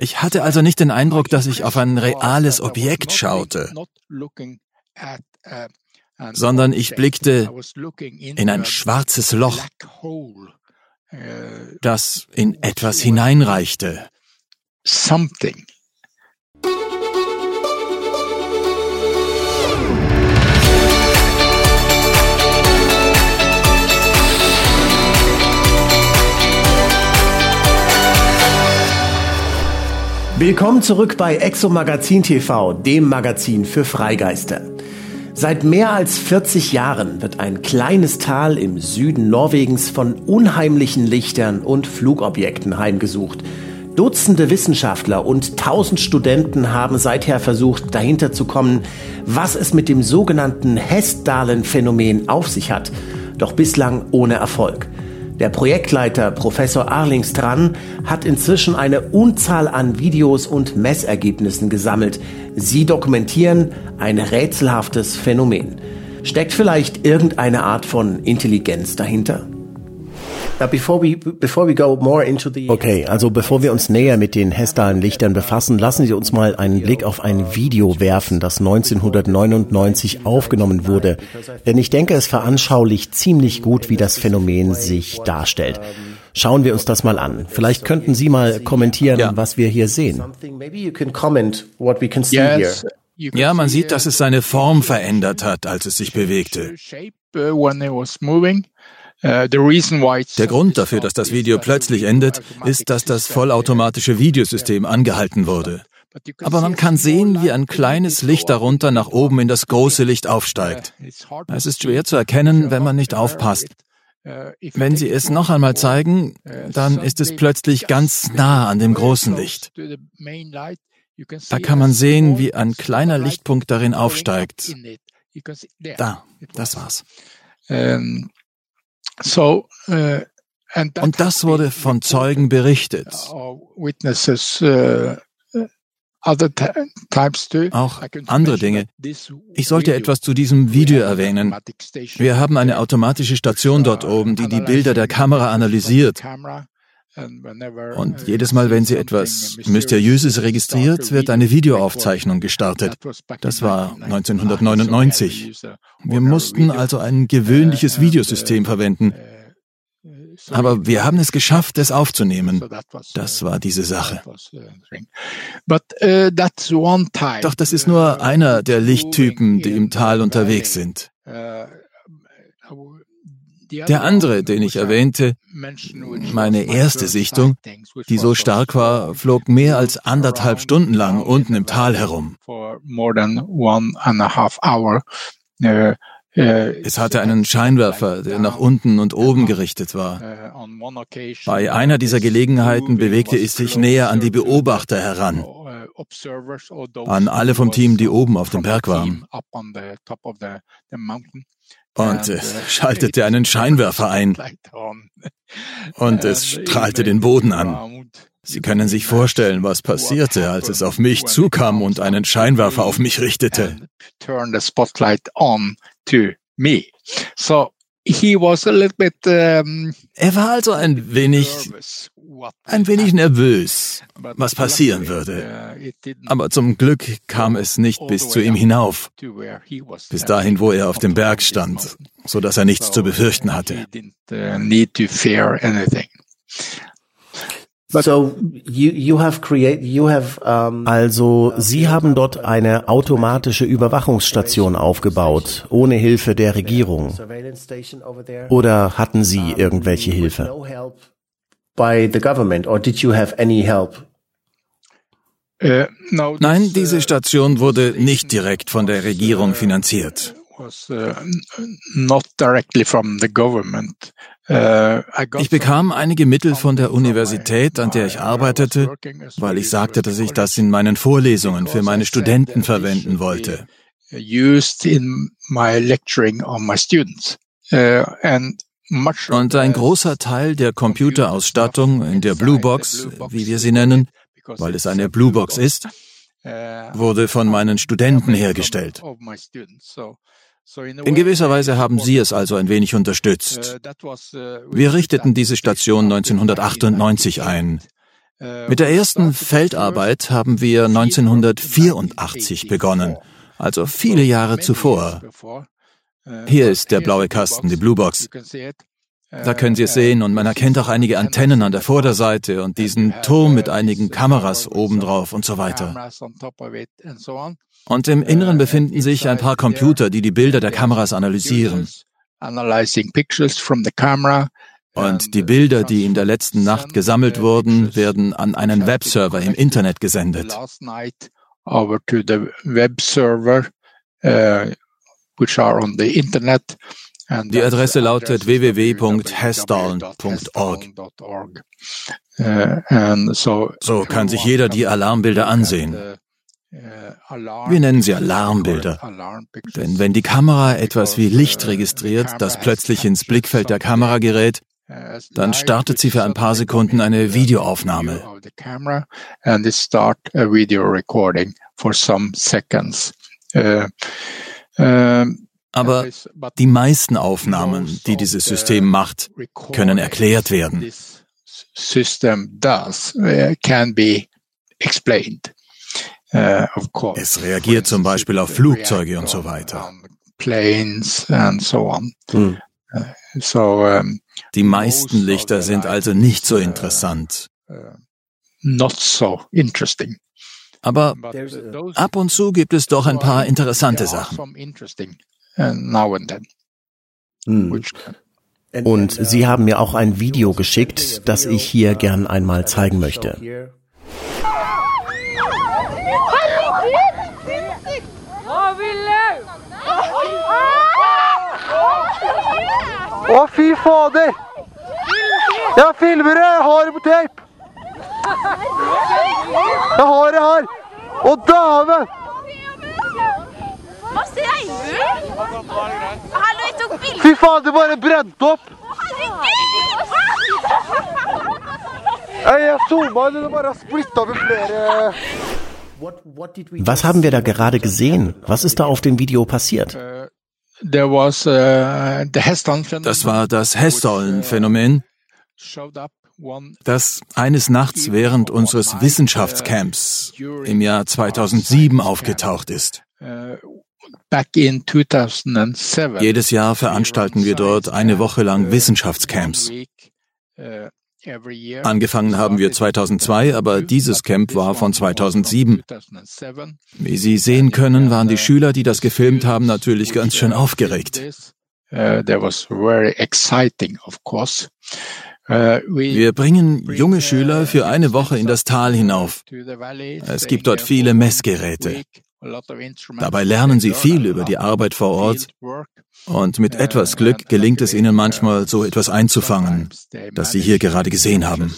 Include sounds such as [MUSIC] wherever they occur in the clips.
Ich hatte also nicht den Eindruck, dass ich auf ein reales Objekt schaute, sondern ich blickte in ein schwarzes Loch, das in etwas hineinreichte. Something. Willkommen zurück bei Exo Magazin TV, dem Magazin für Freigeister. Seit mehr als 40 Jahren wird ein kleines Tal im Süden Norwegens von unheimlichen Lichtern und Flugobjekten heimgesucht. Dutzende Wissenschaftler und tausend Studenten haben seither versucht, dahinter zu kommen, was es mit dem sogenannten Hessdalen-Phänomen auf sich hat, doch bislang ohne Erfolg. Der Projektleiter Professor Arlingstran hat inzwischen eine Unzahl an Videos und Messergebnissen gesammelt. Sie dokumentieren ein rätselhaftes Phänomen. Steckt vielleicht irgendeine Art von Intelligenz dahinter? Okay, also bevor wir uns näher mit den Hessdalen Lichtern befassen, lassen Sie uns mal einen Blick auf ein Video werfen, das 1999 aufgenommen wurde. Denn ich denke, es veranschaulicht ziemlich gut, wie das Phänomen sich darstellt. Schauen wir uns das mal an. Vielleicht könnten Sie mal kommentieren, ja. was wir hier sehen. Ja, man sieht, dass es seine Form verändert hat, als es sich bewegte. Äh, Der Grund dafür, dass das Video plötzlich endet, ist, dass das vollautomatische Videosystem angehalten wurde. Aber man kann sehen, wie ein kleines Licht darunter nach oben in das große Licht aufsteigt. Es ist schwer zu erkennen, wenn man nicht aufpasst. Wenn Sie es noch einmal zeigen, dann ist es plötzlich ganz nah an dem großen Licht. Da kann man sehen, wie ein kleiner Lichtpunkt darin aufsteigt. Da, das war's. So, uh, Und das wurde von Zeugen berichtet. Witnesses, uh, auch andere Dinge. Ich sollte etwas zu diesem Video erwähnen. Wir haben eine automatische Station dort oben, die die Bilder der Kamera analysiert. Und jedes Mal, wenn sie etwas Mysteriöses registriert, wird eine Videoaufzeichnung gestartet. Das war 1999. Wir mussten also ein gewöhnliches Videosystem verwenden. Aber wir haben es geschafft, es aufzunehmen. Das war diese Sache. Doch das ist nur einer der Lichttypen, die im Tal unterwegs sind. Der andere, den ich erwähnte, meine erste Sichtung, die so stark war, flog mehr als anderthalb Stunden lang unten im Tal herum. Es hatte einen Scheinwerfer, der nach unten und oben gerichtet war. Bei einer dieser Gelegenheiten bewegte es sich näher an die Beobachter heran, an alle vom Team, die oben auf dem Berg waren und äh, [LAUGHS] schaltete einen [LAUGHS] Scheinwerfer ein und es strahlte den Boden an. Sie können sich vorstellen, was passierte, als es auf mich zukam und einen Scheinwerfer auf mich richtete. So he was a little bit, um, er war also ein wenig, ein wenig nervös, was passieren würde. Aber zum Glück kam es nicht bis zu ihm hinauf, bis dahin, wo er auf dem Berg stand, so dass er nichts zu befürchten hatte. Also Sie haben dort eine automatische Überwachungsstation aufgebaut, ohne Hilfe der Regierung. Oder hatten Sie irgendwelche Hilfe? Nein, diese Station wurde nicht direkt von der Regierung finanziert. Uh, äh, ich bekam einige Mittel von der Universität, an der ich arbeitete, weil ich sagte, dass ich das in meinen Vorlesungen für meine Studenten verwenden wollte. Äh, Und ein großer Teil der Computerausstattung in der Blue Box, wie wir sie nennen, weil es eine Blue Box ist, wurde von meinen Studenten hergestellt. In gewisser Weise haben Sie es also ein wenig unterstützt. Wir richteten diese Station 1998 ein. Mit der ersten Feldarbeit haben wir 1984 begonnen, also viele Jahre zuvor. Hier ist der blaue Kasten, die Bluebox. Da können Sie es sehen und man erkennt auch einige Antennen an der Vorderseite und diesen Turm mit einigen Kameras obendrauf und so weiter. Und im Inneren befinden sich ein paar Computer, die die Bilder der Kameras analysieren. Und die Bilder, die in der letzten Nacht gesammelt wurden, werden an einen Webserver im Internet gesendet. which are on the internet die Adresse lautet www.hesdalen.org. Uh, so kann sich jeder die Alarmbilder ansehen. Wir nennen sie Alarmbilder. Denn wenn die Kamera etwas wie Licht registriert, das plötzlich ins Blickfeld der Kamera gerät, dann startet sie für ein paar Sekunden eine Videoaufnahme. Aber die meisten Aufnahmen, die dieses System macht, können erklärt werden. Uh, es reagiert zum Beispiel auf Flugzeuge und so weiter. Hm. Uh, die meisten Lichter sind also nicht so uh, interessant. Aber ab und zu gibt es doch ein paar interessante Sachen. Hm. Und Sie haben mir auch ein Video geschickt, das ich hier gern einmal zeigen möchte. Å, fy fader! Jeg filmer det! Jeg har det på tape! Jeg har det her! Å, dæven! Fy faen, det bare brente opp! Jeg zooma inn, det bare splitta med flere Was haben wir da gerade gesehen? Was ist da auf dem Video passiert? Uh, uh, das war das Hesstollen-Phänomen, das eines Nachts während unseres Wissenschaftscamps im Jahr 2007 aufgetaucht ist. Uh, jedes Jahr veranstalten wir dort eine Woche lang Wissenschaftscamps. Uh, Angefangen haben wir 2002, aber dieses Camp war von 2007. Wie Sie sehen können, waren die Schüler, die das gefilmt haben, natürlich ganz schön aufgeregt. Uh, uh, wir bringen junge Schüler für eine Woche in das Tal hinauf. Es gibt dort viele Messgeräte. Dabei lernen sie viel über die Arbeit vor Ort und mit etwas Glück gelingt es ihnen manchmal, so etwas einzufangen, das sie hier gerade gesehen haben.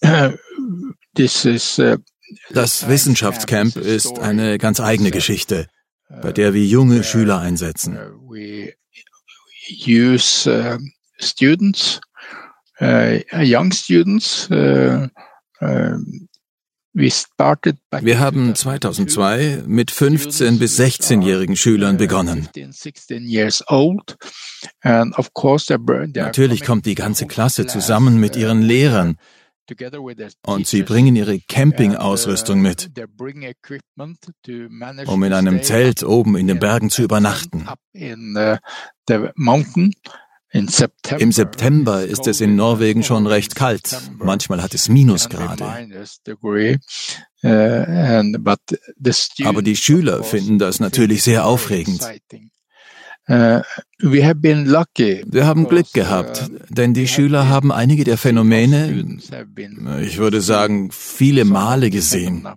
[CLEARS THROAT] Das Wissenschaftscamp ist eine ganz eigene Geschichte, bei der wir junge Schüler einsetzen. Uh, young students. Uh, um, wir haben 2002 mit 15 bis 16-jährigen Schülern begonnen. Natürlich kommt die ganze Klasse zusammen mit ihren Lehrern und sie bringen ihre Campingausrüstung mit, um in einem Zelt oben in den Bergen zu übernachten. Im September ist es in Norwegen schon recht kalt. Manchmal hat es Minusgrade. Aber die Schüler finden das natürlich sehr aufregend. Wir haben Glück gehabt, denn die Schüler haben einige der Phänomene, ich würde sagen, viele Male gesehen.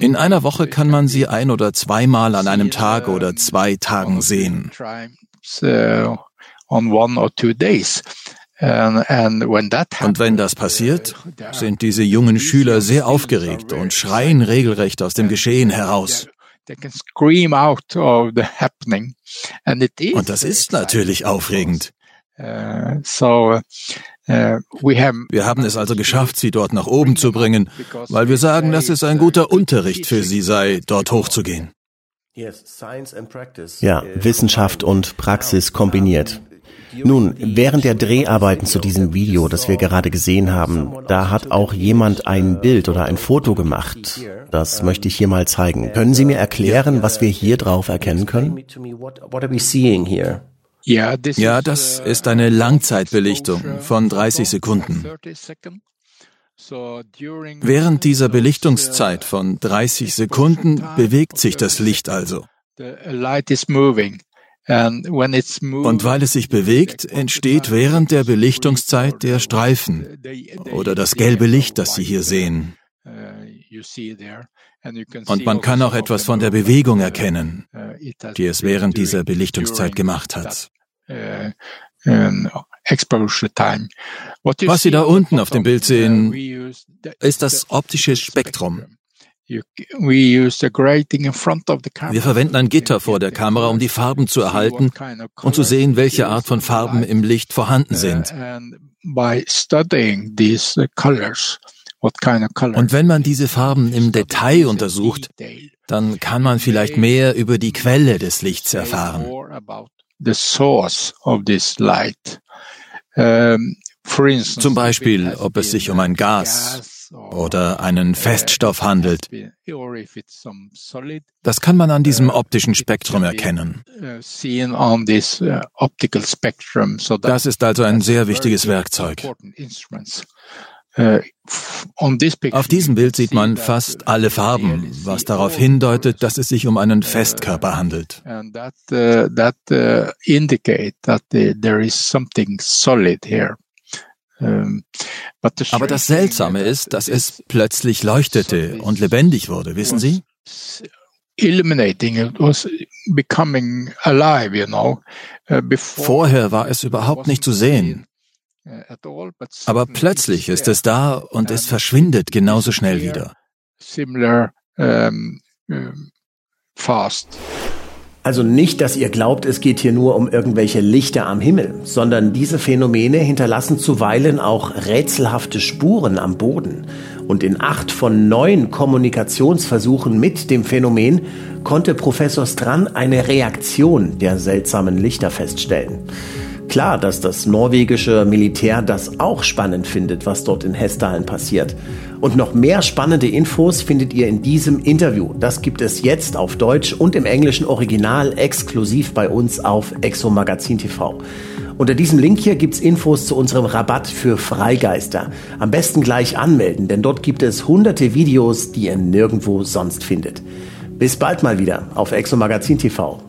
In einer Woche kann man sie ein oder zweimal an einem Tag oder zwei Tagen sehen. Und wenn das passiert, sind diese jungen Schüler sehr aufgeregt und schreien regelrecht aus dem Geschehen heraus. Und das ist natürlich aufregend. Uh, uh, wir haben es also geschafft, sie dort nach oben zu bringen, weil wir sagen, dass es ein guter Unterricht für sie sei, dort hochzugehen. Ja, Wissenschaft und Praxis kombiniert. Nun, während der Dreharbeiten zu diesem Video, das wir gerade gesehen haben, da hat auch jemand ein Bild oder ein Foto gemacht. Das möchte ich hier mal zeigen. Können Sie mir erklären, was wir hier drauf erkennen können? Ja, das ist eine Langzeitbelichtung von 30 Sekunden. Während dieser Belichtungszeit von 30 Sekunden bewegt sich das Licht also. Und weil es sich bewegt, entsteht während der Belichtungszeit der Streifen oder das gelbe Licht, das Sie hier sehen. Und man kann auch etwas von der Bewegung erkennen, die es während dieser Belichtungszeit gemacht hat. Was Sie da unten auf dem Bild sehen, ist das optische Spektrum. Wir verwenden ein Gitter vor der Kamera, um die Farben zu erhalten und zu sehen, welche Art von Farben im Licht vorhanden sind. Und wenn man diese Farben im Detail untersucht, dann kann man vielleicht mehr über die Quelle des Lichts erfahren. Zum Beispiel, ob es sich um ein Gas oder einen Feststoff handelt. Das kann man an diesem optischen Spektrum erkennen. Das ist also ein sehr wichtiges Werkzeug. Auf diesem Bild sieht man fast alle Farben, was darauf hindeutet, dass es sich um einen Festkörper handelt. Aber das Seltsame ist, dass es plötzlich leuchtete und lebendig wurde, wissen Sie? Vorher war es überhaupt nicht zu sehen. Aber plötzlich ist es da und es verschwindet genauso schnell wieder. Also nicht, dass ihr glaubt, es geht hier nur um irgendwelche Lichter am Himmel, sondern diese Phänomene hinterlassen zuweilen auch rätselhafte Spuren am Boden. Und in acht von neun Kommunikationsversuchen mit dem Phänomen konnte Professor Strand eine Reaktion der seltsamen Lichter feststellen. Klar, dass das norwegische Militär das auch spannend findet, was dort in Hessdalen passiert. Und noch mehr spannende Infos findet ihr in diesem Interview. Das gibt es jetzt auf Deutsch und im englischen Original exklusiv bei uns auf Exo Magazin TV. Unter diesem Link hier gibt's Infos zu unserem Rabatt für Freigeister. Am besten gleich anmelden, denn dort gibt es hunderte Videos, die ihr nirgendwo sonst findet. Bis bald mal wieder auf Exo Magazin TV.